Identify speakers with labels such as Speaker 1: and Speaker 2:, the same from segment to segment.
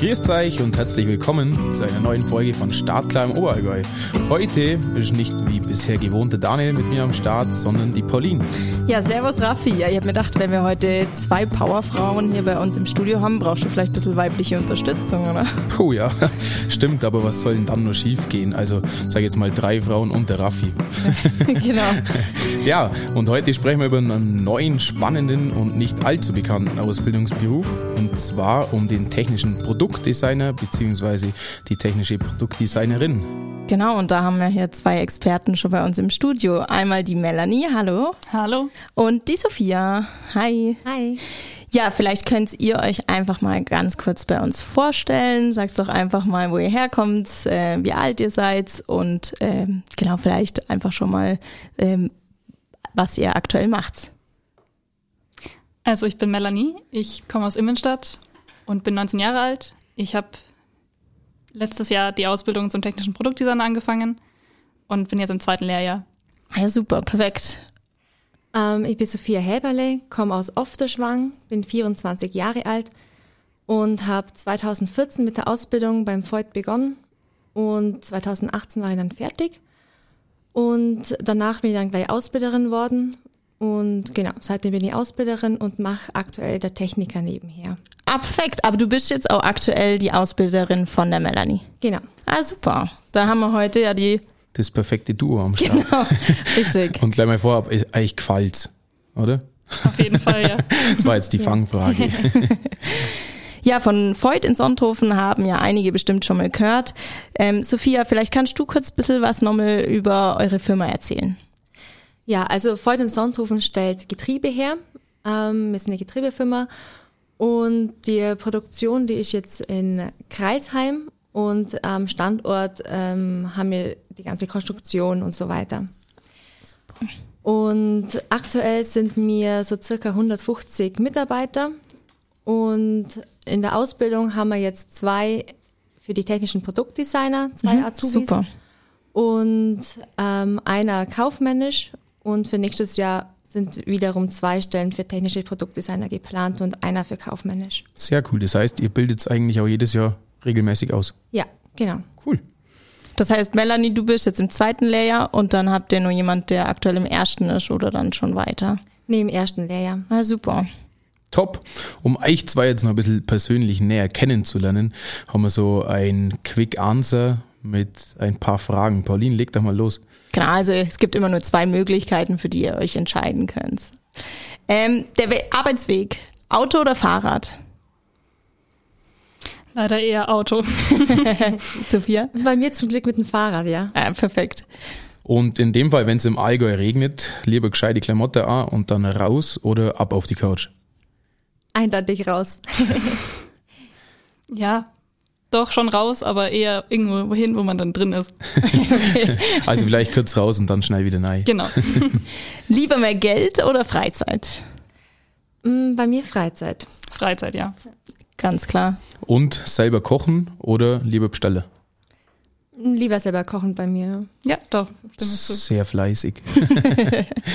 Speaker 1: Grüßt euch und herzlich willkommen zu einer neuen Folge von Startklar im Oberallgäu. Heute ist nicht wie bisher gewohnte Daniel mit mir am Start, sondern die Pauline.
Speaker 2: Ja, servus Raffi. Ja, ich habe mir gedacht, wenn wir heute zwei Powerfrauen hier bei uns im Studio haben, brauchst du vielleicht ein bisschen weibliche Unterstützung, oder?
Speaker 1: Puh, ja, stimmt, aber was soll denn dann nur schief gehen? Also, sag jetzt mal drei Frauen und der Raffi.
Speaker 2: genau.
Speaker 1: Ja, und heute sprechen wir über einen neuen, spannenden und nicht allzu bekannten Ausbildungsberuf. Und zwar um den technischen Produktdesigner bzw. die technische Produktdesignerin.
Speaker 2: Genau, und da haben wir hier zwei Experten schon bei uns im Studio. Einmal die Melanie, hallo.
Speaker 3: Hallo.
Speaker 2: Und die Sophia, hi.
Speaker 3: Hi.
Speaker 2: Ja, vielleicht könnt ihr euch einfach mal ganz kurz bei uns vorstellen. Sagt doch einfach mal, wo ihr herkommt, äh, wie alt ihr seid und äh, genau vielleicht einfach schon mal, äh, was ihr aktuell macht.
Speaker 3: Also ich bin Melanie, ich komme aus Immenstadt und bin 19 Jahre alt. Ich habe letztes Jahr die Ausbildung zum technischen Produktdesigner angefangen und bin jetzt im zweiten Lehrjahr.
Speaker 2: Ja, super, perfekt.
Speaker 4: Ähm, ich bin Sophia Häberle, komme aus Ofterschwang, bin 24 Jahre alt und habe 2014 mit der Ausbildung beim Voigt begonnen und 2018 war ich dann fertig und danach bin ich dann gleich Ausbilderin worden und genau, seitdem bin ich Ausbilderin und mache aktuell der Techniker nebenher.
Speaker 2: Ah, perfekt. Aber du bist jetzt auch aktuell die Ausbilderin von der Melanie.
Speaker 4: Genau.
Speaker 2: Ah, super. Da haben wir heute ja die.
Speaker 1: Das perfekte Duo am Start.
Speaker 2: Genau, richtig.
Speaker 1: Und gleich mal vorab, euch gefällt's, oder?
Speaker 3: Auf jeden Fall, ja.
Speaker 1: Das war jetzt die Fangfrage.
Speaker 2: Ja, von Voigt in Sonthofen haben ja einige bestimmt schon mal gehört. Ähm, Sophia, vielleicht kannst du kurz ein bisschen was nochmal über eure Firma erzählen.
Speaker 4: Ja, also Voigt in Sonthofen stellt Getriebe her. Ähm, wir sind eine Getriebefirma und die Produktion, die ist jetzt in Kreisheim und am Standort ähm, haben wir die ganze Konstruktion und so weiter. Super. Und aktuell sind wir so circa 150 Mitarbeiter und in der Ausbildung haben wir jetzt zwei für die technischen Produktdesigner, zwei
Speaker 2: Mhm,
Speaker 4: Azubis
Speaker 2: super.
Speaker 4: und ähm, einer kaufmännisch und für nächstes Jahr sind wiederum zwei Stellen für technische Produktdesigner geplant und einer für kaufmännisch.
Speaker 1: Sehr cool. Das heißt, ihr bildet es eigentlich auch jedes Jahr regelmäßig aus.
Speaker 4: Ja, genau.
Speaker 1: Cool.
Speaker 2: Das heißt, Melanie, du bist jetzt im zweiten Lehrjahr und dann habt ihr nur jemand, der aktuell im ersten ist oder dann schon weiter.
Speaker 4: Nee, im ersten Lehrjahr.
Speaker 2: Ah, super.
Speaker 1: Top. Um euch zwei jetzt noch ein bisschen persönlich näher kennenzulernen, haben wir so ein Quick Answer mit ein paar Fragen. Pauline, leg doch mal los.
Speaker 2: Genau, also es gibt immer nur zwei Möglichkeiten, für die ihr euch entscheiden könnt. Ähm, der We Arbeitsweg, Auto oder Fahrrad?
Speaker 3: Leider eher Auto.
Speaker 2: Sophia?
Speaker 4: Bei mir zum Glück mit dem Fahrrad, ja.
Speaker 2: Ah, perfekt.
Speaker 1: Und in dem Fall, wenn es im Allgäu regnet, lieber gescheite Klamotte an und dann raus oder ab auf die Couch.
Speaker 4: Eindeutig raus.
Speaker 3: Ja, doch schon raus, aber eher irgendwo hin, wo man dann drin ist.
Speaker 1: Also vielleicht kurz raus und dann schnell wieder rein.
Speaker 3: Genau.
Speaker 2: Lieber mehr Geld oder Freizeit?
Speaker 4: Mm, Bei mir Freizeit.
Speaker 3: Freizeit, ja.
Speaker 2: Ganz klar.
Speaker 1: Und selber kochen oder lieber bestellen?
Speaker 4: Mm, Lieber selber kochen bei mir.
Speaker 3: Ja, doch.
Speaker 1: Sehr fleißig.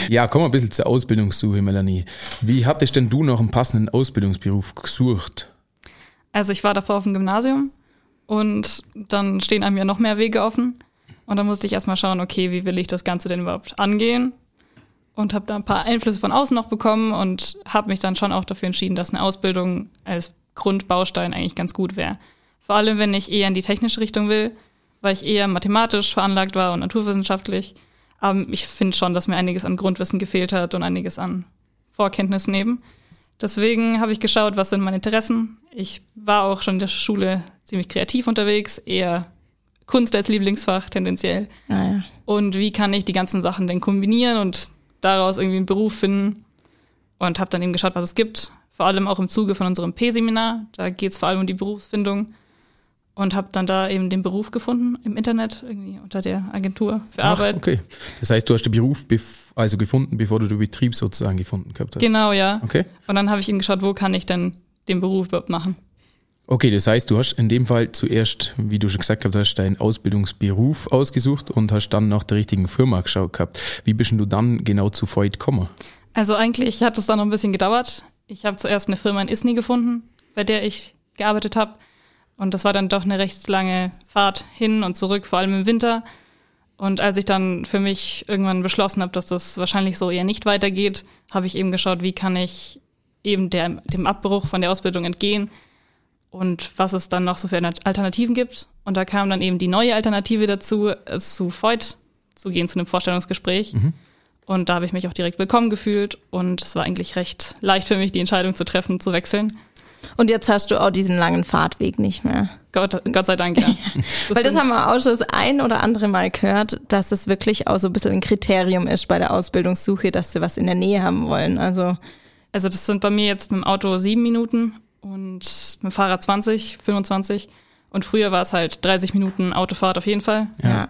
Speaker 1: ja, komm mal ein bisschen zur Ausbildungssuche, Melanie. Wie hattest denn du noch einen passenden Ausbildungsberuf gesucht?
Speaker 3: Also ich war davor auf dem Gymnasium und dann stehen einem ja noch mehr Wege offen. Und dann musste ich erstmal schauen, okay, wie will ich das Ganze denn überhaupt angehen? Und habe da ein paar Einflüsse von außen noch bekommen und habe mich dann schon auch dafür entschieden, dass eine Ausbildung als Grundbaustein eigentlich ganz gut wäre. Vor allem, wenn ich eher in die technische Richtung will, weil ich eher mathematisch veranlagt war und naturwissenschaftlich. Aber ich finde schon, dass mir einiges an Grundwissen gefehlt hat und einiges an Vorkenntnissen eben. Deswegen habe ich geschaut, was sind meine Interessen. Ich war auch schon in der Schule ziemlich kreativ unterwegs, eher Kunst als Lieblingsfach tendenziell.
Speaker 2: Ah, ja.
Speaker 3: Und wie kann ich die ganzen Sachen denn kombinieren und daraus irgendwie einen Beruf finden? Und habe dann eben geschaut, was es gibt. Vor allem auch im Zuge von unserem P-Seminar. Da geht es vor allem um die Berufsfindung. Und habe dann da eben den Beruf gefunden im Internet, irgendwie unter der Agentur für
Speaker 1: Ach,
Speaker 3: Arbeit.
Speaker 1: okay. Das heißt, du hast den Beruf also gefunden, bevor du den Betrieb sozusagen gefunden gehabt hast.
Speaker 3: Genau, ja.
Speaker 1: Okay.
Speaker 3: Und dann habe ich eben geschaut, wo kann ich denn den Beruf überhaupt machen.
Speaker 1: Okay, das heißt, du hast in dem Fall zuerst, wie du schon gesagt gehabt hast, deinen Ausbildungsberuf ausgesucht und hast dann nach der richtigen Firma geschaut gehabt. Wie bist du dann genau zu Voigt gekommen?
Speaker 3: Also eigentlich hat es dann noch ein bisschen gedauert. Ich habe zuerst eine Firma in Isny gefunden, bei der ich gearbeitet habe. Und das war dann doch eine recht lange Fahrt hin und zurück, vor allem im Winter. Und als ich dann für mich irgendwann beschlossen habe, dass das wahrscheinlich so eher nicht weitergeht, habe ich eben geschaut, wie kann ich eben der, dem Abbruch von der Ausbildung entgehen und was es dann noch so für Alternativen gibt. Und da kam dann eben die neue Alternative dazu, zu Voigt zu gehen, zu einem Vorstellungsgespräch. Mhm. Und da habe ich mich auch direkt willkommen gefühlt und es war eigentlich recht leicht für mich, die Entscheidung zu treffen, zu wechseln.
Speaker 2: Und jetzt hast du auch diesen langen Fahrtweg nicht mehr.
Speaker 3: Gott, Gott sei Dank, ja.
Speaker 2: Das Weil das haben wir auch schon das ein oder andere Mal gehört, dass es wirklich auch so ein bisschen ein Kriterium ist bei der Ausbildungssuche, dass sie was in der Nähe haben wollen. Also,
Speaker 3: also das sind bei mir jetzt mit dem Auto sieben Minuten und mit dem Fahrrad 20, 25. Und früher war es halt 30 Minuten Autofahrt auf jeden Fall.
Speaker 2: Ja.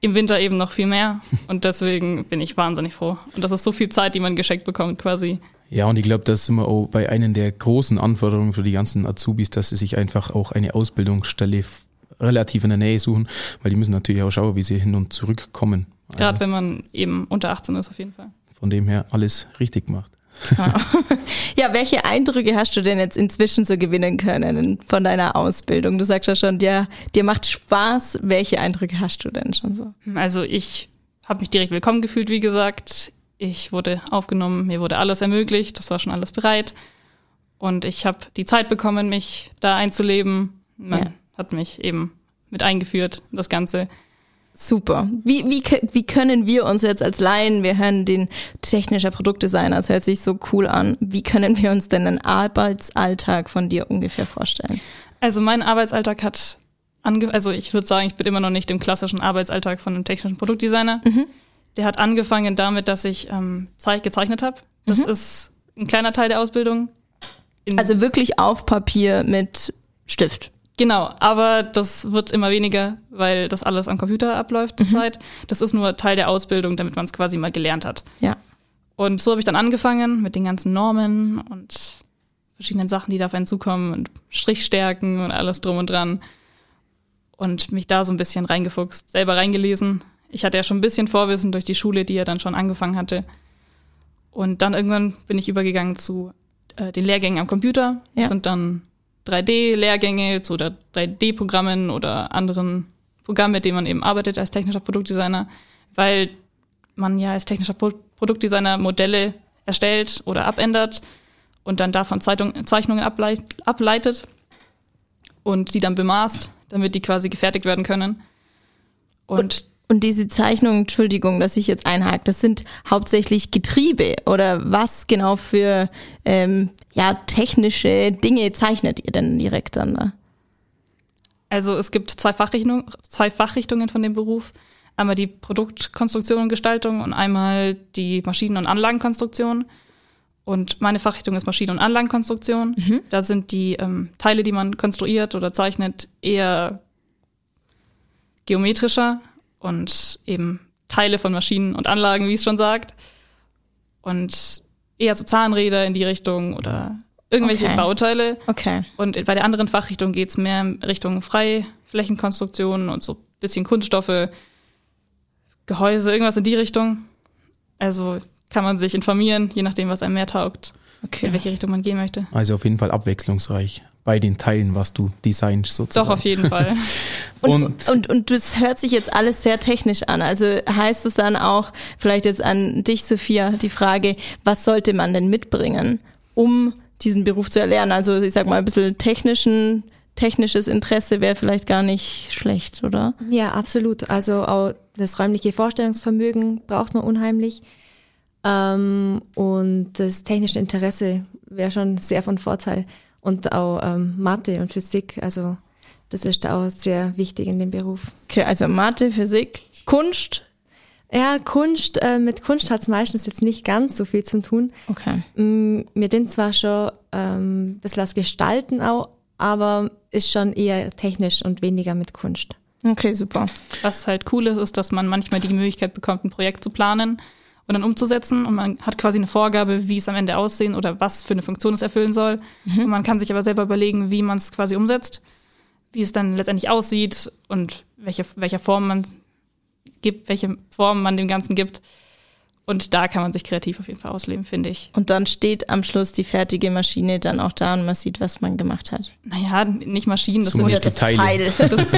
Speaker 3: Im Winter eben noch viel mehr. Und deswegen bin ich wahnsinnig froh. Und das ist so viel Zeit, die man geschenkt bekommt, quasi.
Speaker 1: Ja, und ich glaube, das sind wir auch bei einer der großen Anforderungen für die ganzen Azubis, dass sie sich einfach auch eine Ausbildungsstelle relativ in der Nähe suchen, weil die müssen natürlich auch schauen, wie sie hin und zurück kommen.
Speaker 3: Also Gerade wenn man eben unter 18 ist, auf jeden Fall.
Speaker 1: Von dem her alles richtig gemacht.
Speaker 2: ja, welche Eindrücke hast du denn jetzt inzwischen so gewinnen können von deiner Ausbildung? Du sagst ja schon, dir, dir macht Spaß. Welche Eindrücke hast du denn schon so?
Speaker 3: Also ich habe mich direkt willkommen gefühlt, wie gesagt. Ich wurde aufgenommen, mir wurde alles ermöglicht, das war schon alles bereit. Und ich habe die Zeit bekommen, mich da einzuleben. Man ja. hat mich eben mit eingeführt, das Ganze.
Speaker 2: Super. Wie, wie, wie können wir uns jetzt als Laien, wir hören den technischer Produktdesigner, das hört sich so cool an, wie können wir uns denn einen Arbeitsalltag von dir ungefähr vorstellen?
Speaker 3: Also mein Arbeitsalltag hat, ange also ich würde sagen, ich bin immer noch nicht im klassischen Arbeitsalltag von einem technischen Produktdesigner. Mhm. Der hat angefangen damit, dass ich ähm, gezeichnet habe. Das mhm. ist ein kleiner Teil der Ausbildung.
Speaker 2: also wirklich auf Papier mit Stift.
Speaker 3: Genau, aber das wird immer weniger, weil das alles am Computer abläuft mhm. zurzeit. Das ist nur Teil der Ausbildung, damit man es quasi mal gelernt hat.
Speaker 2: Ja.
Speaker 3: Und so habe ich dann angefangen mit den ganzen Normen und verschiedenen Sachen, die da auf einen zukommen und Strichstärken und alles drum und dran. Und mich da so ein bisschen reingefuchst, selber reingelesen. Ich hatte ja schon ein bisschen Vorwissen durch die Schule, die ja dann schon angefangen hatte. Und dann irgendwann bin ich übergegangen zu äh, den Lehrgängen am Computer. Ja. Das sind dann 3D-Lehrgänge zu 3D-Programmen oder anderen Programmen, mit denen man eben arbeitet als technischer Produktdesigner, weil man ja als technischer Produktdesigner Modelle erstellt oder abändert und dann davon Zeitung, Zeichnungen ableitet und die dann bemaßt, damit die quasi gefertigt werden können.
Speaker 2: Und, und und diese Zeichnungen, Entschuldigung, dass ich jetzt einhake, das sind hauptsächlich Getriebe oder was genau für ähm, ja, technische Dinge zeichnet ihr denn direkt dann da?
Speaker 3: Also es gibt zwei Fachrichtungen, zwei Fachrichtungen von dem Beruf. Einmal die Produktkonstruktion und Gestaltung und einmal die Maschinen- und Anlagenkonstruktion. Und meine Fachrichtung ist Maschinen- und Anlagenkonstruktion. Mhm. Da sind die ähm, Teile, die man konstruiert oder zeichnet, eher geometrischer und eben Teile von Maschinen und Anlagen, wie es schon sagt. Und eher so Zahnräder in die Richtung oder irgendwelche okay. Bauteile.
Speaker 2: Okay.
Speaker 3: Und bei der anderen Fachrichtung geht's mehr in Richtung Freiflächenkonstruktion und so bisschen Kunststoffe, Gehäuse, irgendwas in die Richtung. Also kann man sich informieren, je nachdem, was einem mehr taugt, okay. in welche Richtung man gehen möchte.
Speaker 1: Also auf jeden Fall abwechslungsreich bei den Teilen, was du designst sozusagen.
Speaker 3: Doch, auf jeden Fall.
Speaker 2: und, und, und, und das hört sich jetzt alles sehr technisch an. Also heißt es dann auch, vielleicht jetzt an dich, Sophia, die Frage, was sollte man denn mitbringen, um diesen Beruf zu erlernen? Also ich sag mal, ein bisschen technischen, technisches Interesse wäre vielleicht gar nicht schlecht, oder?
Speaker 4: Ja, absolut. Also auch das räumliche Vorstellungsvermögen braucht man unheimlich. Ähm, und das technische Interesse wäre schon sehr von Vorteil und auch ähm, Mathe und Physik. Also das ist auch sehr wichtig in dem Beruf.
Speaker 2: Okay, also Mathe, Physik, Kunst.
Speaker 4: Ja, Kunst, äh, mit Kunst hat es meistens jetzt nicht ganz so viel zu tun.
Speaker 2: Okay.
Speaker 4: Mm, mir den zwar schon ähm, ein bisschen als Gestalten auch, aber ist schon eher technisch und weniger mit Kunst.
Speaker 2: Okay, super.
Speaker 3: Was halt cool ist, ist, dass man manchmal die Möglichkeit bekommt, ein Projekt zu planen und dann umzusetzen. Und man hat quasi eine Vorgabe, wie es am Ende aussehen oder was für eine Funktion es erfüllen soll. Mhm. Und man kann sich aber selber überlegen, wie man es quasi umsetzt, wie es dann letztendlich aussieht und welche, welcher Form man gibt, welche Form man dem Ganzen gibt. Und da kann man sich kreativ auf jeden Fall ausleben, finde ich.
Speaker 2: Und dann steht am Schluss die fertige Maschine dann auch da und man sieht, was man gemacht hat.
Speaker 3: Naja, nicht Maschinen, das sind jetzt,
Speaker 1: Teile.
Speaker 3: das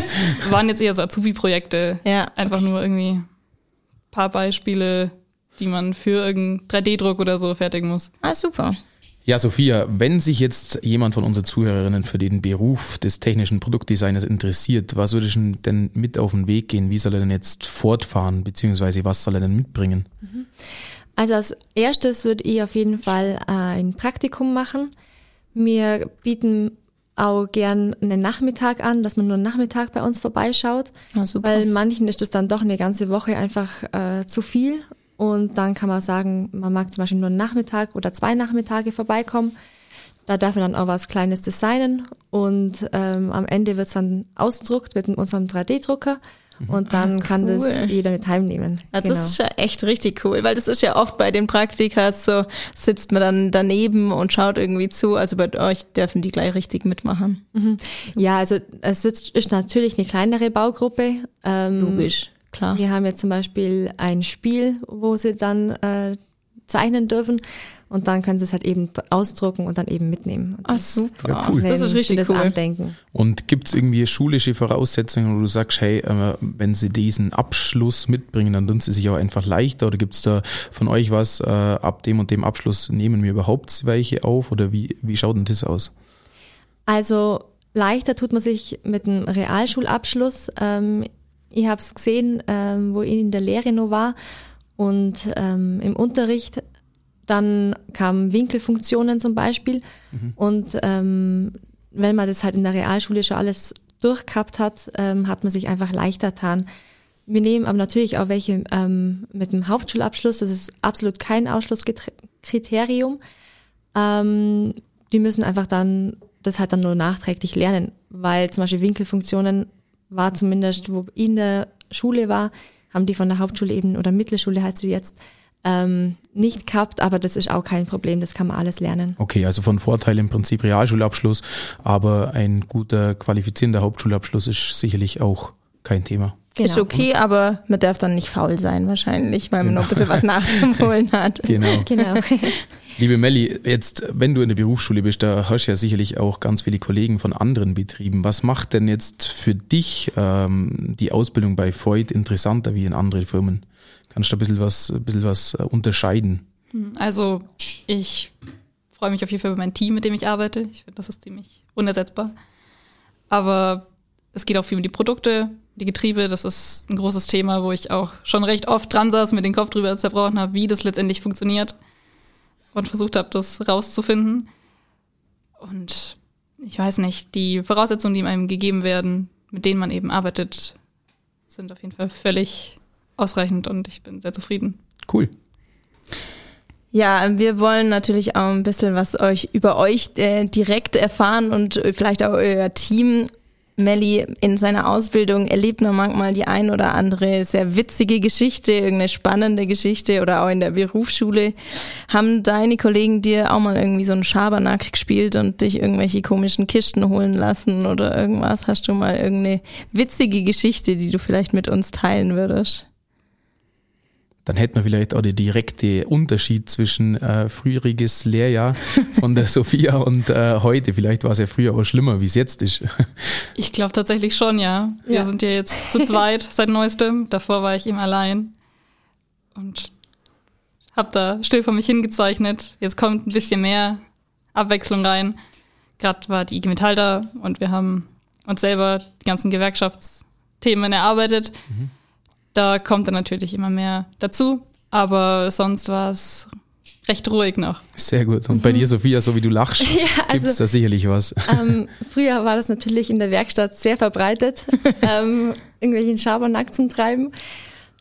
Speaker 3: waren jetzt eher so Azubi-Projekte.
Speaker 2: Ja,
Speaker 3: Einfach nur irgendwie ein paar Beispiele, die man für irgendeinen 3D-Druck oder so fertigen muss.
Speaker 2: Ah, super.
Speaker 1: Ja, Sophia, wenn sich jetzt jemand von unseren Zuhörerinnen für den Beruf des technischen Produktdesigners interessiert, was würde ich denn mit auf den Weg gehen? Wie soll er denn jetzt fortfahren, beziehungsweise was soll er denn mitbringen?
Speaker 4: Also als erstes würde ich auf jeden Fall äh, ein Praktikum machen. Wir bieten auch gern einen Nachmittag an, dass man nur einen Nachmittag bei uns vorbeischaut,
Speaker 2: Ah, super.
Speaker 4: weil manchen ist das dann doch eine ganze Woche einfach äh, zu viel. Und dann kann man sagen, man mag zum Beispiel nur einen Nachmittag oder zwei Nachmittage vorbeikommen. Da darf man dann auch was Kleines designen und ähm, am Ende wird's dann ausgedruckt mit unserem 3D-Drucker und dann kann das
Speaker 2: cool.
Speaker 4: jeder mit heimnehmen.
Speaker 2: Ja,
Speaker 4: Genau.
Speaker 2: Das ist ja echt richtig cool, weil das ist ja oft bei den Praktikas so, sitzt man dann daneben und schaut irgendwie zu. Also bei euch dürfen die gleich richtig mitmachen.
Speaker 4: Ja, also es wird- ist natürlich eine kleinere Baugruppe. Ähm,
Speaker 2: Logisch, klar.
Speaker 4: Wir haben jetzt zum Beispiel ein Spiel, wo sie dann äh, zeichnen dürfen und dann können sie es halt eben ausdrucken und dann eben mitnehmen. Und das
Speaker 2: super.
Speaker 1: Ja, cool.
Speaker 2: Das ist richtig cool.
Speaker 4: Andenken.
Speaker 1: Und gibt es irgendwie schulische Voraussetzungen, wo du sagst, hey, äh, wenn sie diesen Abschluss mitbringen, dann tun sie sich auch einfach leichter? Oder gibt es da von euch was, äh, ab dem und dem Abschluss nehmen wir überhaupt welche auf? Oder wie, wie schaut denn das aus?
Speaker 4: Also leichter tut man sich mit einem Realschulabschluss. Ähm, ich habe es gesehen, ähm, wo ich in der Lehre noch war. Und ähm, im Unterricht dann kamen Winkelfunktionen zum Beispiel. Und ähm, wenn man das halt in der Realschule schon alles durchgehabt hat, ähm, hat man sich einfach leichter getan. Wir nehmen aber natürlich auch welche ähm, mit dem Hauptschulabschluss, das ist absolut kein Ausschlusskriterium. Ähm, die müssen einfach dann das halt dann nur nachträglich lernen, weil zum Beispiel Winkelfunktionen war zumindest, wo ich in der Schule war, haben die von der Hauptschule eben oder Mittelschule heißt sie jetzt ähm, nicht gehabt, aber das ist auch kein Problem, das kann man alles lernen.
Speaker 1: Okay, also von Vorteil im Prinzip Realschulabschluss, aber ein guter qualifizierender Hauptschulabschluss ist sicherlich auch kein Thema.
Speaker 2: Ist
Speaker 4: Genau.
Speaker 2: okay, aber man darf dann nicht faul sein wahrscheinlich, weil man noch ein bisschen was nachzuholen hat.
Speaker 1: Genau.
Speaker 4: Genau.
Speaker 1: Liebe Melli, jetzt, wenn du in der Berufsschule bist, da hast du ja sicherlich auch ganz viele Kollegen von anderen Betrieben. Was macht denn jetzt für dich ähm, die Ausbildung bei Voigt interessanter wie in anderen Firmen? Kannst du da ein bisschen was, ein bisschen was äh, unterscheiden?
Speaker 3: Also ich freue mich auf jeden Fall über mein Team, mit dem ich arbeite. Ich finde, das ist ziemlich unersetzbar. Aber es geht auch viel um die Produkte, die Getriebe. Das ist ein großes Thema, wo ich auch schon recht oft dran saß, mit den Kopf drüber zerbrochen habe, wie das letztendlich funktioniert und versucht habe, das rauszufinden. Und ich weiß nicht, die Voraussetzungen, die einem gegeben werden, mit denen man eben arbeitet, sind auf jeden Fall völlig ausreichend und ich bin sehr zufrieden.
Speaker 1: Cool.
Speaker 2: Ja, wir wollen natürlich auch ein bisschen was euch über euch äh, direkt erfahren und vielleicht auch euer Team. Melli in seiner Ausbildung erlebt man manchmal die ein oder andere sehr witzige Geschichte, irgendeine spannende Geschichte oder auch in der Berufsschule. Haben deine Kollegen dir auch mal irgendwie so einen Schabernack gespielt und dich irgendwelche komischen Kisten holen lassen oder irgendwas? Hast du mal irgendeine witzige Geschichte, die du vielleicht mit uns teilen würdest?
Speaker 1: Dann hätten wir vielleicht auch den direkten Unterschied zwischen äh, früheriges Lehrjahr von der Sophia und äh, heute. Vielleicht war es ja früher auch schlimmer, wie es jetzt ist.
Speaker 3: Ich glaube tatsächlich schon, ja. Wir
Speaker 4: Ja.
Speaker 3: sind ja jetzt zu zweit seit neuestem. Davor war ich eben allein und habe da still vor mich hingezeichnet. Jetzt kommt ein bisschen mehr Abwechslung rein. Gerade war die IG Metall da und wir haben uns selber die ganzen Gewerkschaftsthemen erarbeitet. Da kommt dann natürlich immer mehr dazu, aber sonst war es recht ruhig noch.
Speaker 1: Sehr gut. Und bei dir, Sophia, so wie du lachst,
Speaker 4: also-
Speaker 1: gibt's da sicherlich was.
Speaker 4: ähm, früher war das natürlich in der Werkstatt sehr verbreitet, ähm, irgendwelchen Schabernack zum Treiben.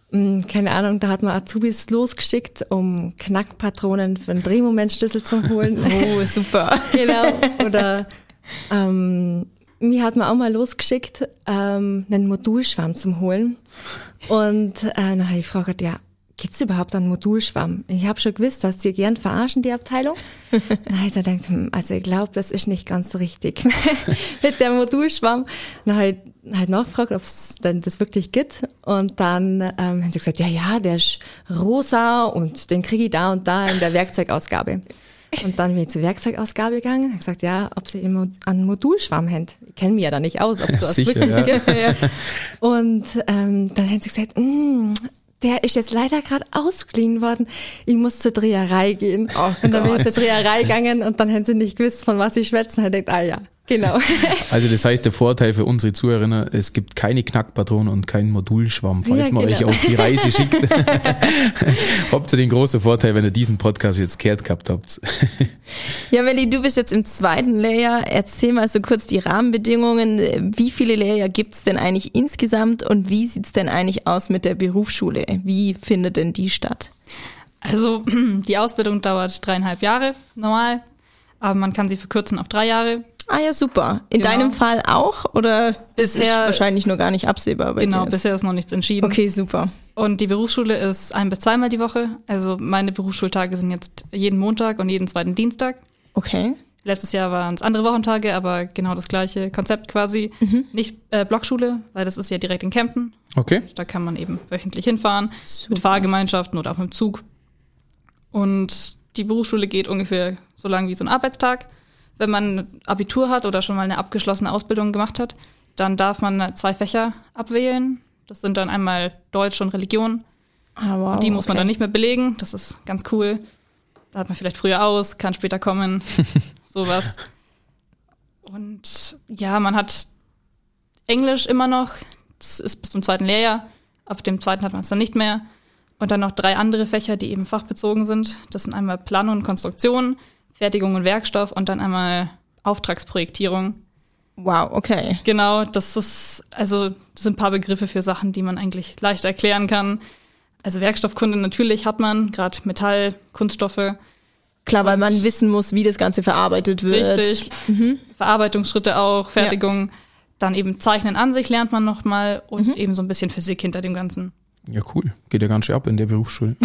Speaker 4: Mm, Keine Ahnung, da hat man Azubis losgeschickt, um Knackpatronen für einen Drehmomentschlüssel zu holen.
Speaker 2: Oh, super.
Speaker 4: genau. Oder ähm, mir hat man auch mal losgeschickt, ähm, einen Modulschwamm zum holen. Und äh, dann habe ich gefragt, ja, gibt's überhaupt einen Modulschwamm? Ich habe schon gewusst, dass sie gern verarschen, die Abteilung. also denkt, hm, also ich glaube, das ist nicht ganz richtig mit dem Modulschwamm. Dann halt halt nachgefragt, ob es denn das wirklich gibt. Und dann ähm, haben sie gesagt, ja, ja, der ist rosa und den kriege ich da und da in der Werkzeugausgabe. Und dann bin ich zur Werkzeugausgabe gegangen und gesagt, ja, ob sie einen Modulschwamm haben. Ich kenne mich ja da nicht aus, ob sowas
Speaker 1: Sicher,
Speaker 4: ja. Und ähm, dann haben sie gesagt, mm, der ist jetzt leider gerade ausgeliehen worden. Ich muss zur Dreherei gehen.
Speaker 1: Oh
Speaker 4: und dann bin ich
Speaker 1: Gott.
Speaker 4: zur Dreherei gegangen und dann haben sie nicht gewusst, von was ich schwätzen. Und ich dachte, ah ja, genau.
Speaker 1: Also das heißt, der Vorteil für unsere Zuhörer, es gibt keine Knackpatronen und keinen Modulschwamm, falls
Speaker 4: Ja,
Speaker 1: man euch
Speaker 4: genau.
Speaker 1: auf die Reise schickt. habt ihr den großen Vorteil, wenn ihr diesen Podcast jetzt gehört gehabt habt.
Speaker 2: Ja, Melli, du bist jetzt im zweiten Layer. Erzähl mal so kurz die Rahmenbedingungen. Wie viele Layer gibt's denn eigentlich insgesamt und wie sieht's denn eigentlich aus mit der Berufsschule? Wie findet denn die statt?
Speaker 3: Also die Ausbildung dauert dreieinhalb Jahre normal, aber man kann sie verkürzen auf drei Jahre.
Speaker 2: Ah ja, super. In
Speaker 3: Genau.
Speaker 2: deinem Fall auch oder das ist
Speaker 3: Bisher-
Speaker 2: wahrscheinlich nur gar nicht absehbar bei
Speaker 3: genau,
Speaker 2: dir?
Speaker 3: bisher ist noch nichts entschieden.
Speaker 2: Okay, super.
Speaker 3: Und die Berufsschule ist ein bis zweimal die Woche. Also meine Berufsschultage sind jetzt jeden Montag und jeden zweiten Dienstag.
Speaker 2: Okay.
Speaker 3: Letztes Jahr waren es andere Wochentage, aber genau das gleiche Konzept quasi. Nicht äh, Blockschule, weil das ist ja direkt in Kempten.
Speaker 1: Okay?
Speaker 3: Da kann man eben wöchentlich hinfahren,
Speaker 2: Super.
Speaker 3: mit Fahrgemeinschaften oder auch mit dem Zug. Und die Berufsschule geht ungefähr so lang wie so ein Arbeitstag. Wenn man Abitur hat oder schon mal eine abgeschlossene Ausbildung gemacht hat, dann darf man zwei Fächer abwählen. Das sind dann einmal Deutsch und Religion.
Speaker 2: Ah, wow,
Speaker 3: Und die muss man
Speaker 2: okay.
Speaker 3: dann nicht mehr belegen. Das ist ganz cool. Da hat man vielleicht früher aus, kann später kommen. sowas. Und ja, man hat Englisch immer noch. Das ist bis zum zweiten Lehrjahr. Ab dem zweiten hat man es dann nicht mehr. Und dann noch drei andere Fächer, die eben fachbezogen sind. Das sind einmal Planung und Konstruktion, Fertigung und Werkstoff und dann einmal Auftragsprojektierung.
Speaker 2: Wow, okay.
Speaker 3: Genau, das ist, also, das sind ein paar Begriffe für Sachen, die man eigentlich leicht erklären kann. Also Werkstoffkunde natürlich hat man, gerade Metall, Kunststoffe,
Speaker 2: Klar, weil man wissen muss, wie das Ganze verarbeitet wird.
Speaker 3: richtig. Verarbeitungsschritte auch, Fertigung. Dann eben Zeichnen an sich lernt man nochmal und eben so ein bisschen Physik hinter dem Ganzen.
Speaker 1: Ja, cool. Geht ja ganz schön ab in der Berufsschule.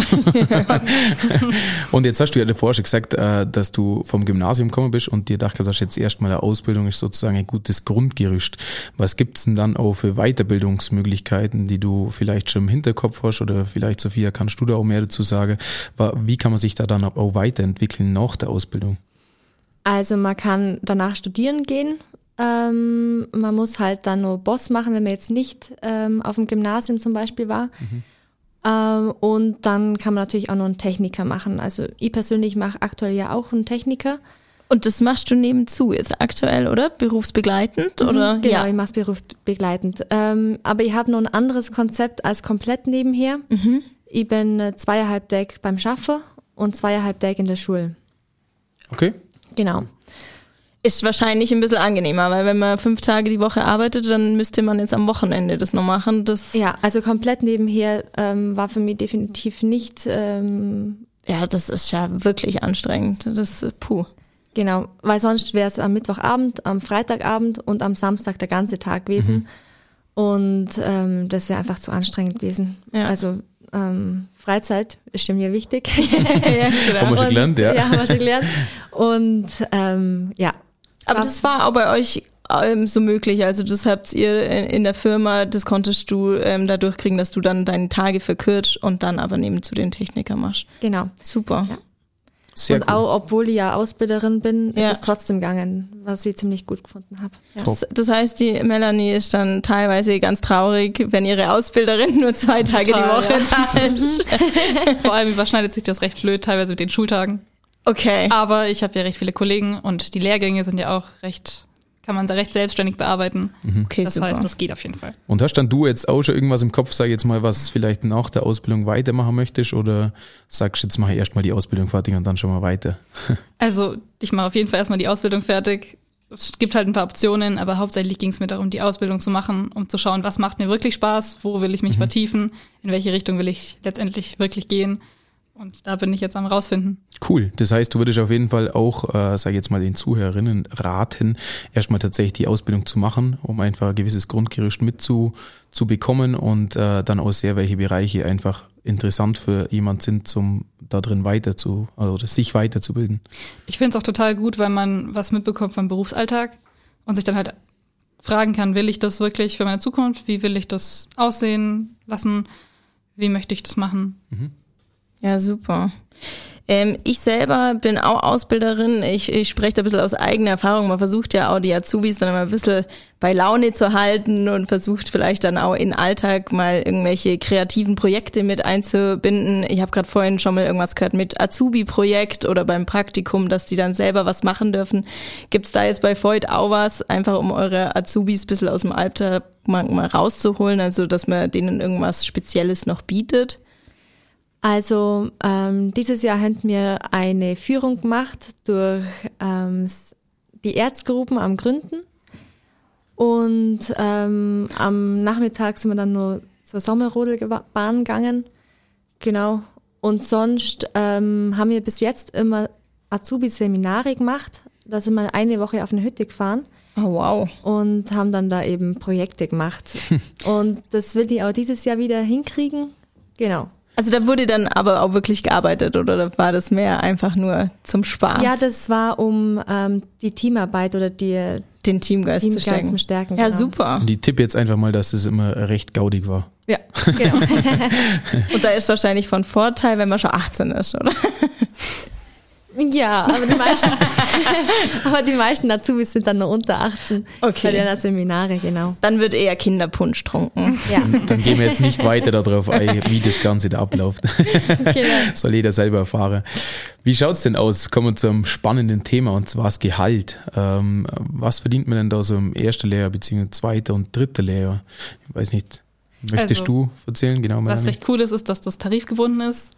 Speaker 1: und jetzt hast du ja davor schon gesagt, äh, dass du vom Gymnasium gekommen bist und dir gedacht hast, jetzt erstmal eine Ausbildung ist sozusagen ein gutes Grundgerüst. Was gibt's denn dann auch für Weiterbildungsmöglichkeiten, die du vielleicht schon im Hinterkopf hast oder vielleicht, Sophia, kannst du da auch mehr dazu sagen? Wie kann man sich da dann auch weiterentwickeln nach der Ausbildung?
Speaker 4: Also man kann danach studieren gehen. Ähm, man muss halt dann nur Boss machen, wenn man jetzt nicht ähm, auf dem Gymnasium zum Beispiel war. Ähm, und dann kann man natürlich auch noch einen Techniker machen. Also ich persönlich mache aktuell ja auch einen Techniker.
Speaker 2: Und das machst du nebenzu jetzt aktuell, oder? Berufsbegleitend, oder?
Speaker 4: Genau,
Speaker 2: Ja.
Speaker 4: ich mache es berufsbegleitend. Ähm, aber ich habe noch ein anderes Konzept als komplett nebenher. Ich bin äh, zweieinhalb Tag beim Schaffer und zweieinhalb Tag in der Schule.
Speaker 1: Okay?
Speaker 4: Genau.
Speaker 2: Ist wahrscheinlich ein bisschen angenehmer, weil wenn man fünf Tage die Woche arbeitet, dann müsste man jetzt am Wochenende das noch machen. Das,
Speaker 4: Ja, also komplett nebenher ähm, war für mich definitiv nicht ähm,
Speaker 2: ja, das ist ja wirklich anstrengend. Das, puh.
Speaker 4: Genau, weil sonst wäre es am Mittwochabend, am Freitagabend und am Samstag der ganze Tag gewesen. Und ähm, das wäre einfach zu anstrengend gewesen.
Speaker 2: Ja.
Speaker 4: Also ähm, Freizeit ist ja mir wichtig.
Speaker 2: ja,
Speaker 1: Haben wir schon gelernt, ja.
Speaker 4: Ja, haben wir schon gelernt. Und ähm, ja,
Speaker 2: Aber das war auch bei euch ähm, so möglich. Also das habt ihr in in der Firma, das konntest du ähm, dadurch kriegen, dass du dann deine Tage verkürzt und dann aber neben zu den Techniker machst.
Speaker 4: genau.
Speaker 2: Super.
Speaker 4: Ja.
Speaker 1: Sehr
Speaker 4: und
Speaker 1: cool.
Speaker 4: auch, obwohl ich ja Ausbilderin bin,
Speaker 2: Ja.
Speaker 4: ist es trotzdem gegangen, was ich ziemlich gut gefunden habe. Ja.
Speaker 2: Das, das heißt, die Melanie ist dann teilweise ganz traurig, wenn ihre Ausbilderin nur zwei Tage
Speaker 3: Total,
Speaker 2: die Woche da ist.
Speaker 3: Vor allem überschneidet sich das recht blöd, teilweise mit den Schultagen.
Speaker 2: Okay.
Speaker 3: Aber ich habe ja recht viele Kollegen und die Lehrgänge sind ja auch recht, kann man da recht selbstständig bearbeiten.
Speaker 2: Okay,
Speaker 3: das
Speaker 2: super.
Speaker 3: heißt, das geht auf jeden Fall.
Speaker 1: Und hast dann du jetzt auch schon irgendwas im Kopf, sag jetzt mal, was vielleicht nach der Ausbildung weitermachen möchtest oder sagst jetzt mache ich erstmal die Ausbildung fertig und dann schon mal weiter?
Speaker 3: Also ich mache auf jeden Fall erstmal die Ausbildung fertig. Es gibt halt ein paar Optionen, aber hauptsächlich ging es mir darum, die Ausbildung zu machen, um zu schauen, was macht mir wirklich Spaß, wo will ich mich vertiefen, in welche Richtung will ich letztendlich wirklich gehen. Und da bin ich jetzt am rausfinden.
Speaker 1: Cool. Das heißt, du würdest auf jeden Fall auch, äh, sag ich jetzt mal, den Zuhörerinnen raten, erstmal tatsächlich die Ausbildung zu machen, um einfach ein gewisses Grundgerüst mit zu, zu bekommen und äh, dann auch sehr, welche Bereiche einfach interessant für jemand sind, zum da drin weiter zu, oder sich weiterzubilden.
Speaker 3: Ich finde es auch total gut, weil man was mitbekommt vom Berufsalltag und sich dann halt fragen kann, will ich das wirklich für meine Zukunft? Wie will ich das aussehen lassen? Wie möchte ich das machen?
Speaker 2: Ja, super. Ähm, ich selber bin auch Ausbilderin. Ich, ich spreche da ein bisschen aus eigener Erfahrung. Man versucht ja auch die Azubis dann immer ein bisschen bei Laune zu halten und versucht vielleicht dann auch in Alltag mal irgendwelche kreativen Projekte mit einzubinden. Ich habe gerade vorhin schon mal irgendwas gehört mit Azubi-Projekt oder beim Praktikum, dass die dann selber was machen dürfen. Gibt's da jetzt bei Void auch was, einfach um eure Azubis ein bisschen aus dem Alltag mal rauszuholen, also dass man denen irgendwas Spezielles noch bietet?
Speaker 4: Also ähm, dieses Jahr haben wir eine Führung gemacht durch ähm, die Erzgruppen am Gründen und ähm, am Nachmittag sind wir dann nur zur Sommerrodelbahn gegangen. Genau. Und sonst ähm, haben wir bis jetzt immer Azubi-Seminare gemacht. Da sind wir eine Woche auf eine Hütte gefahren
Speaker 2: Oh, wow.
Speaker 4: und haben dann da eben Projekte gemacht. und das will ich auch dieses Jahr wieder hinkriegen. Genau.
Speaker 2: Also da wurde dann aber auch wirklich gearbeitet oder war das mehr einfach nur zum Spaß?
Speaker 4: Ja, das war um ähm, die Teamarbeit oder die
Speaker 2: den Teamgeist, zu
Speaker 4: Teamgeist
Speaker 2: stärken.
Speaker 4: zu stärken.
Speaker 2: Ja,
Speaker 4: genau.
Speaker 2: super.
Speaker 1: Und ich tippe jetzt einfach mal, dass es immer recht gaudig war.
Speaker 2: Ja.
Speaker 4: Genau.
Speaker 2: Und da ist wahrscheinlich von Vorteil, wenn man schon 18 ist, oder?
Speaker 4: Ja, aber die meisten, aber die meisten Azubis sind dann nur unter 18
Speaker 2: Okay.
Speaker 4: bei den Seminare, genau.
Speaker 2: Dann wird eher Kinderpunsch trunken.
Speaker 4: Ja,
Speaker 1: Dann gehen wir jetzt nicht weiter darauf ein, wie das Ganze da abläuft.
Speaker 4: genau.
Speaker 1: Soll jeder selber erfahren. Wie schaut's denn aus? Kommen wir zum spannenden Thema und zwar das Gehalt. Ähm, was verdient man denn da so im ersten Lehrjahr beziehungsweise zweiter und dritter Lehrjahr? Ich weiß nicht. Möchtest
Speaker 3: Also,
Speaker 1: du erzählen? Genau,
Speaker 3: Was recht cool ist, ist, dass das tarifgebunden ist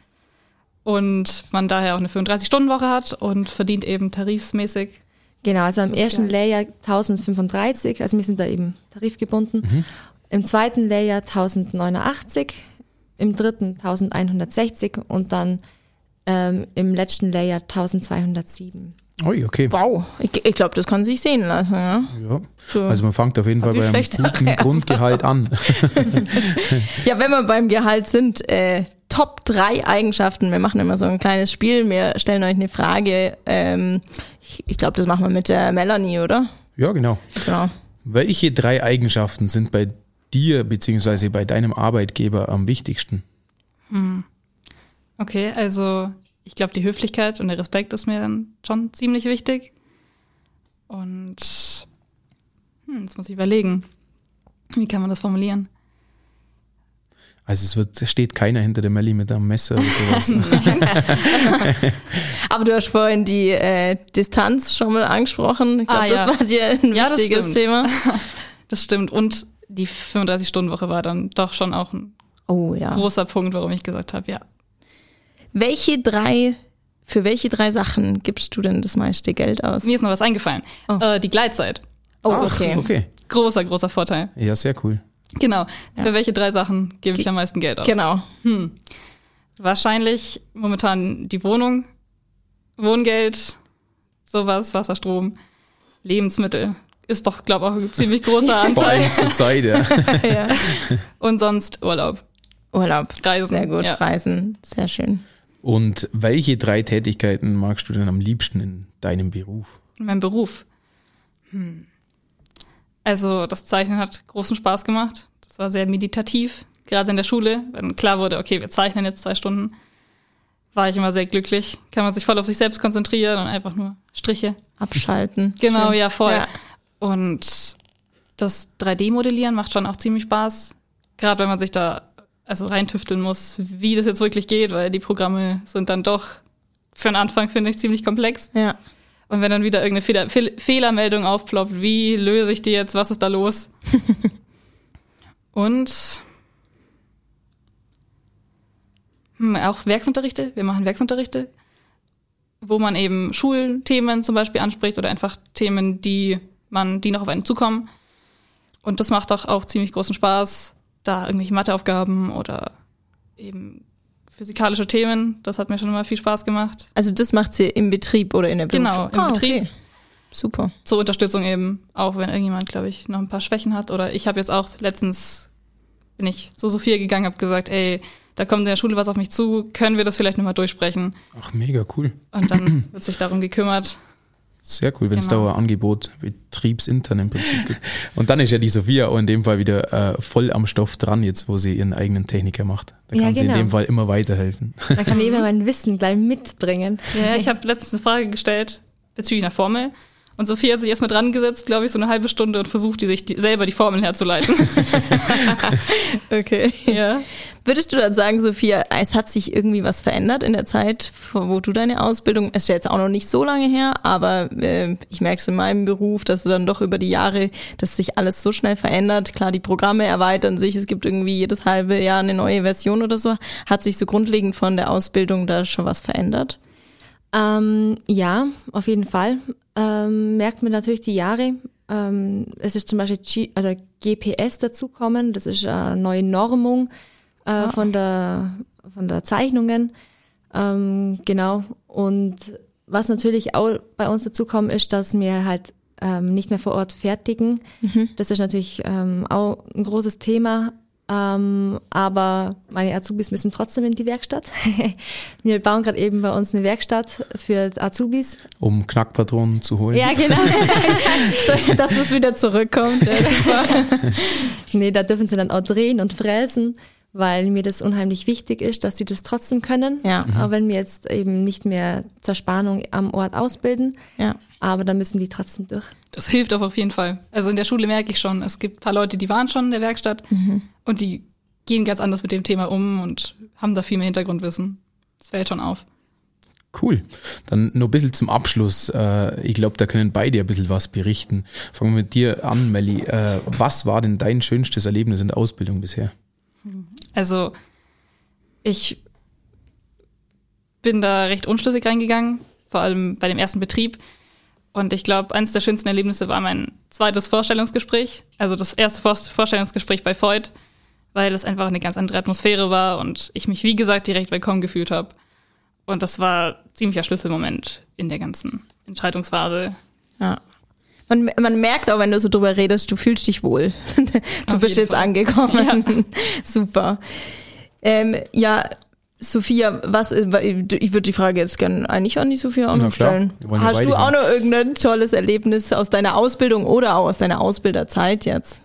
Speaker 3: und man daher auch eine 35-Stunden-Woche hat und verdient eben tarifsmäßig.
Speaker 4: Genau, also im
Speaker 3: Das
Speaker 4: ersten
Speaker 3: Gehalt.
Speaker 4: Lehrjahr 1035, also wir sind da eben tarifgebunden.
Speaker 1: Mhm.
Speaker 4: Im zweiten Lehrjahr 1089, im dritten 1160 und dann ähm, im letzten Lehrjahr 1207.
Speaker 1: Ui, okay.
Speaker 2: Wow. Ich, ich glaube, das kann sich sehen lassen. Ja?
Speaker 1: Ja.
Speaker 2: So.
Speaker 1: Also man fängt auf jeden Fall bei einem guten. Grundgehalt an.
Speaker 2: Ja, wenn wir beim Gehalt sind, äh, Top drei Eigenschaften. Wir machen immer so ein kleines Spiel. Wir stellen euch eine Frage. Ähm, ich ich glaube, das machen wir mit der Melanie, oder?
Speaker 1: Ja, genau.
Speaker 2: Genau.
Speaker 1: Welche drei Eigenschaften sind bei dir beziehungsweise bei deinem Arbeitgeber am wichtigsten?
Speaker 3: Okay, also ich glaube, die Höflichkeit und der Respekt ist mir dann schon ziemlich wichtig. Und hm, jetzt muss ich überlegen, wie kann man das formulieren?
Speaker 1: Also es wird, steht keiner hinter der Melli mit einem Messer oder sowas.
Speaker 2: Aber du hast vorhin die äh, Distanz schon mal angesprochen. Ich glaube,
Speaker 3: Ah, ja.
Speaker 2: das war dir ein
Speaker 3: Ja, das
Speaker 2: wichtiges
Speaker 3: stimmt.
Speaker 2: Thema.
Speaker 3: Das stimmt. Und die 35-Stunden-Woche war dann doch schon auch ein
Speaker 2: Oh ja.
Speaker 3: großer Punkt, warum ich gesagt habe, ja.
Speaker 2: Welche drei, für welche drei Sachen gibst du denn das meiste Geld aus?
Speaker 3: Mir ist noch was eingefallen.
Speaker 2: Oh.
Speaker 3: Äh, die Gleitzeit.
Speaker 2: Oh,
Speaker 1: Ach,
Speaker 2: okay.
Speaker 1: okay.
Speaker 3: Großer, großer Vorteil.
Speaker 1: Ja, sehr cool.
Speaker 3: Genau. Für welche drei Sachen gebe ich am meisten Geld aus?
Speaker 2: Genau.
Speaker 3: Wahrscheinlich momentan die Wohnung, Wohngeld, sowas, Wasser, Strom, Lebensmittel. Ist doch, glaube ich, auch ein ziemlich großer
Speaker 1: Vor
Speaker 3: Anteil.
Speaker 1: allem zur Zeit, ja.
Speaker 2: ja.
Speaker 3: Und sonst Urlaub.
Speaker 2: Urlaub.
Speaker 3: Reisen.
Speaker 2: Sehr gut.
Speaker 3: Ja.
Speaker 2: Reisen. Sehr schön.
Speaker 1: Und welche drei Tätigkeiten magst du denn am liebsten in deinem Beruf?
Speaker 3: Mein Beruf. Hm. Also das Zeichnen hat großen Spaß gemacht. Das war sehr meditativ. Gerade in der Schule, wenn klar wurde, okay, wir zeichnen jetzt zwei Stunden, war ich immer sehr glücklich. Kann man sich voll auf sich selbst konzentrieren und einfach nur Striche.
Speaker 2: Abschalten.
Speaker 3: Genau,
Speaker 2: Schön.
Speaker 3: ja, voll.
Speaker 2: Ja.
Speaker 3: Und das 3D-Modellieren macht schon auch ziemlich Spaß. Gerade wenn man sich da also reintüfteln muss, wie das jetzt wirklich geht, weil die Programme sind dann doch für den Anfang, finde ich, ziemlich komplex.
Speaker 2: Ja.
Speaker 3: Und wenn dann wieder irgendeine Fehler, Fehl, Fehlermeldung aufploppt, wie löse ich die jetzt, was ist da los? Und hm, auch Werksunterrichte, wir machen Werksunterrichte, wo man eben Schulthemen zum Beispiel anspricht oder einfach Themen, die man, die noch auf einen zukommen. Und das macht doch auch ziemlich großen Spaß, da irgendwelche Matheaufgaben oder eben physikalische Themen. Das hat mir schon immer viel Spaß gemacht.
Speaker 2: Also das macht sie im Betrieb oder in der
Speaker 3: Genau,
Speaker 2: Berufsschule?
Speaker 3: im
Speaker 2: Ah,
Speaker 3: Betrieb.
Speaker 2: Okay. Super.
Speaker 3: Zur Unterstützung eben, auch wenn irgendjemand, glaube ich, noch ein paar Schwächen hat. Oder ich habe jetzt auch letztens, bin ich zu Sophia gegangen, habe gesagt, ey, da kommt in der Schule was auf mich zu, können wir das vielleicht nochmal durchsprechen?
Speaker 1: Ach, mega cool.
Speaker 3: Und dann wird sich darum gekümmert.
Speaker 1: Sehr cool, wenn es
Speaker 3: Genau.
Speaker 1: da ein Angebot betriebsintern im Prinzip gibt. Und dann ist ja die Sophia auch in dem Fall wieder äh, voll am Stoff dran, jetzt wo sie ihren eigenen Techniker macht. Da
Speaker 4: Ja,
Speaker 1: kann sie in
Speaker 4: genau.
Speaker 1: dem Fall immer weiterhelfen.
Speaker 4: Da kann ich immer mein Wissen gleich mitbringen.
Speaker 3: Ja, ich habe letztens eine Frage gestellt bezüglich einer Formel. Und Sophia hat sich erstmal dran gesetzt, glaube ich, so eine halbe Stunde und versucht, die sich die, selber die Formeln herzuleiten.
Speaker 2: Okay.
Speaker 3: ja.
Speaker 2: Würdest du dann sagen, Sophia, es hat sich irgendwie was verändert in der Zeit, wo du deine Ausbildung, ist ja jetzt auch noch nicht so lange her, aber äh, ich merke es in meinem Beruf, dass du dann doch über die Jahre, dass sich alles so schnell verändert. Klar, die Programme erweitern sich, es gibt irgendwie jedes halbe Jahr eine neue Version oder so. Hat sich so grundlegend von der Ausbildung da schon was verändert?
Speaker 4: Ähm, ja, auf jeden Fall. Ähm, merkt man natürlich die Jahre. Ähm, es ist zum Beispiel G oder GPS dazukommen. Das ist eine neue Normung äh, von der von der Zeichnungen. Ähm, genau. Und was natürlich auch bei uns dazukommt, ist, dass wir halt ähm, nicht mehr vor Ort fertigen. Das ist natürlich ähm, auch ein großes Thema. Ähm, aber meine Azubis müssen trotzdem in die Werkstatt. wir bauen gerade eben bei uns eine Werkstatt für Azubis.
Speaker 1: Um Knackpatronen zu holen.
Speaker 4: Ja, genau.
Speaker 2: dass es wieder zurückkommt.
Speaker 4: Nee, da dürfen sie dann auch drehen und fräsen, weil mir das unheimlich wichtig ist, dass sie das trotzdem können.
Speaker 2: Ja.
Speaker 4: Auch wenn wir jetzt eben nicht mehr Zerspannung am Ort ausbilden.
Speaker 2: ja.
Speaker 4: Aber da müssen die trotzdem durch.
Speaker 3: Das hilft auch auf jeden Fall. Also in der Schule merke ich schon, es gibt ein paar Leute, die waren schon in der Werkstatt und die gehen ganz anders mit dem Thema um und haben da viel mehr Hintergrundwissen. Das fällt schon auf.
Speaker 1: Cool. Dann noch ein bisschen zum Abschluss. Äh, ich glaube, da können beide ein bisschen was berichten. Fangen wir mit dir an, Melli. Äh, was war denn dein schönstes Erlebnis in der Ausbildung bisher?
Speaker 3: Also ich bin da recht unschlüssig reingegangen, vor allem bei dem ersten Betrieb. Und ich glaube, eines der schönsten Erlebnisse war mein zweites Vorstellungsgespräch. Also das erste Vor Vorstellungsgespräch bei Voigt, weil das einfach eine ganz andere Atmosphäre war und ich mich, wie gesagt, direkt willkommen gefühlt habe. Und das war ziemlicher Schlüsselmoment in der ganzen Entscheidungsphase.
Speaker 2: Ja. Man, man merkt auch, wenn du so drüber redest, du fühlst dich wohl. Du
Speaker 3: Auf
Speaker 2: bist jetzt
Speaker 3: Fall.
Speaker 2: angekommen. Super. Ähm, ja, Sophia, was ist, ich würde die Frage jetzt gerne eigentlich an die Sophia auch noch stellen.
Speaker 1: ja
Speaker 2: Hast du auch noch irgendein tolles Erlebnis aus deiner Ausbildung oder auch aus deiner Ausbilderzeit jetzt?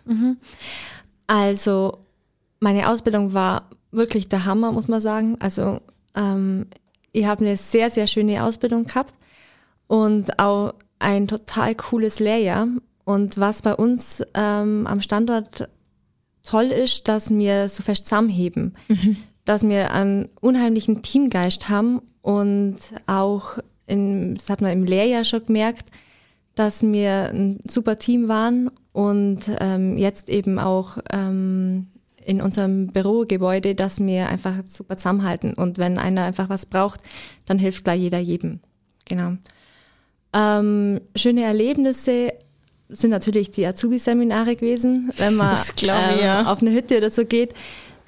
Speaker 4: Also meine Ausbildung war wirklich der Hammer, muss man sagen. Also ähm, ich habe eine sehr, sehr schöne Ausbildung gehabt und auch ein total cooles Lehrjahr. Und was bei uns ähm, am Standort toll ist, dass wir so fest zusammenheben, dass wir einen unheimlichen Teamgeist haben und auch, in, das hat man im Lehrjahr schon gemerkt, dass wir ein super Team waren und ähm, jetzt eben auch ähm, in unserem Bürogebäude, dass wir einfach super zusammenhalten und wenn einer einfach was braucht, dann hilft gleich jeder jedem. Genau. Ähm, schöne Erlebnisse sind natürlich die Azubi-Seminare gewesen, wenn man
Speaker 2: ich,
Speaker 4: ähm,
Speaker 2: ja.
Speaker 4: auf eine Hütte oder so geht.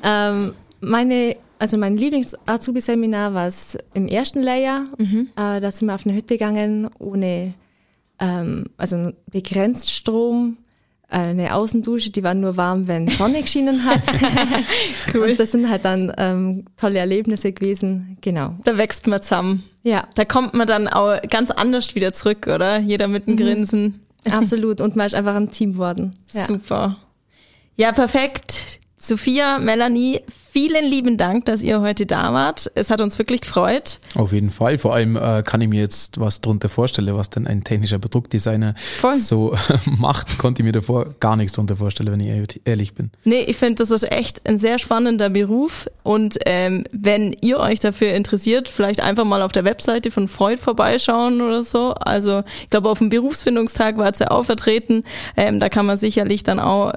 Speaker 4: Ähm, meine, also mein Lieblings-Azubi-Seminar war es im ersten Lehrjahr. Äh, da sind wir auf eine Hütte gegangen, ohne, ähm, also begrenzt Strom, äh, eine Außendusche, die war nur warm, wenn Sonne geschienen hat. cool. Und das sind halt dann ähm, tolle Erlebnisse gewesen. Genau.
Speaker 2: Da wächst man zusammen.
Speaker 4: Ja,
Speaker 2: Da kommt man dann auch ganz anders wieder zurück, oder? Jeder mit einem Grinsen.
Speaker 4: absolut. Und man ist einfach ein Team geworden. Ja.
Speaker 2: Super. Ja, perfekt. Sophia, Melanie, vielen lieben Dank, dass ihr heute da wart. Es hat uns wirklich gefreut.
Speaker 1: Auf jeden Fall. Vor allem äh, kann ich mir jetzt was drunter vorstellen, was denn ein technischer Produktdesigner
Speaker 2: Voll.
Speaker 1: so macht, konnte ich mir davor gar nichts drunter vorstellen, wenn ich ehr- ehrlich bin.
Speaker 2: Nee, ich finde, das ist echt ein sehr spannender Beruf. Und ähm, wenn ihr euch dafür interessiert, vielleicht einfach mal auf der Webseite von Freud vorbeischauen oder so. Also ich glaube, auf dem Berufsfindungstag war es ja auch vertreten. Ähm, da kann man sicherlich dann auch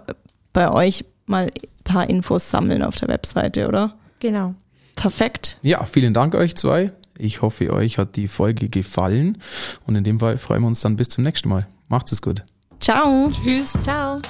Speaker 2: bei euch mal ein paar Infos sammeln auf der Webseite, oder?
Speaker 4: Genau.
Speaker 2: Perfekt.
Speaker 1: Ja, vielen Dank euch zwei. Ich hoffe, euch hat die Folge gefallen. Und in dem Fall freuen wir uns dann bis zum nächsten Mal. Macht's es gut.
Speaker 2: Ciao.
Speaker 3: Tschüss.
Speaker 4: Ciao.